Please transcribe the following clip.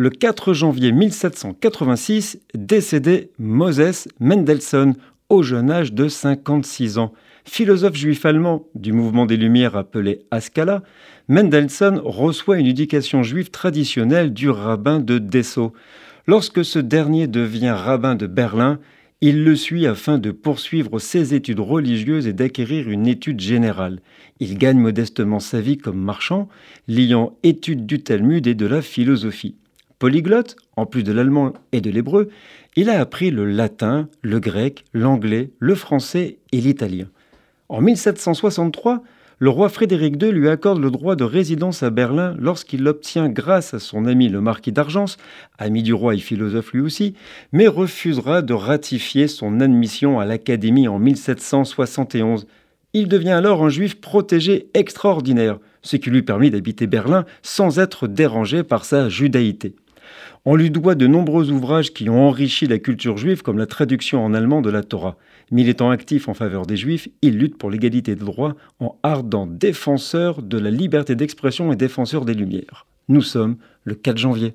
le 4 janvier 1786, décédait Moses Mendelssohn au jeune âge de 56 ans. Philosophe juif allemand du mouvement des Lumières appelé Haskalah, Mendelssohn reçoit une éducation juive traditionnelle du rabbin de Dessau. Lorsque ce dernier devient rabbin de Berlin, il le suit afin de poursuivre ses études religieuses et d'acquérir une étude générale. Il gagne modestement sa vie comme marchand, liant études du Talmud et de la philosophie. Polyglotte, en plus de l'allemand et de l'hébreu, il a appris le latin, le grec, l'anglais, le français et l'italien. En 1763, le roi Frédéric II lui accorde le droit de résidence à Berlin lorsqu'il l'obtient grâce à son ami le marquis d'Argence, ami du roi et philosophe lui aussi, mais refusera de ratifier son admission à l'Académie en 1771. Il devient alors un juif protégé extraordinaire, ce qui lui permet d'habiter Berlin sans être dérangé par sa judaïté. On lui doit de nombreux ouvrages qui ont enrichi la culture juive, comme la traduction en allemand de la Torah. Militant actif en faveur des juifs, il lutte pour l'égalité de droits en ardent défenseur de la liberté d'expression et défenseur des Lumières. Nous sommes le 4 janvier.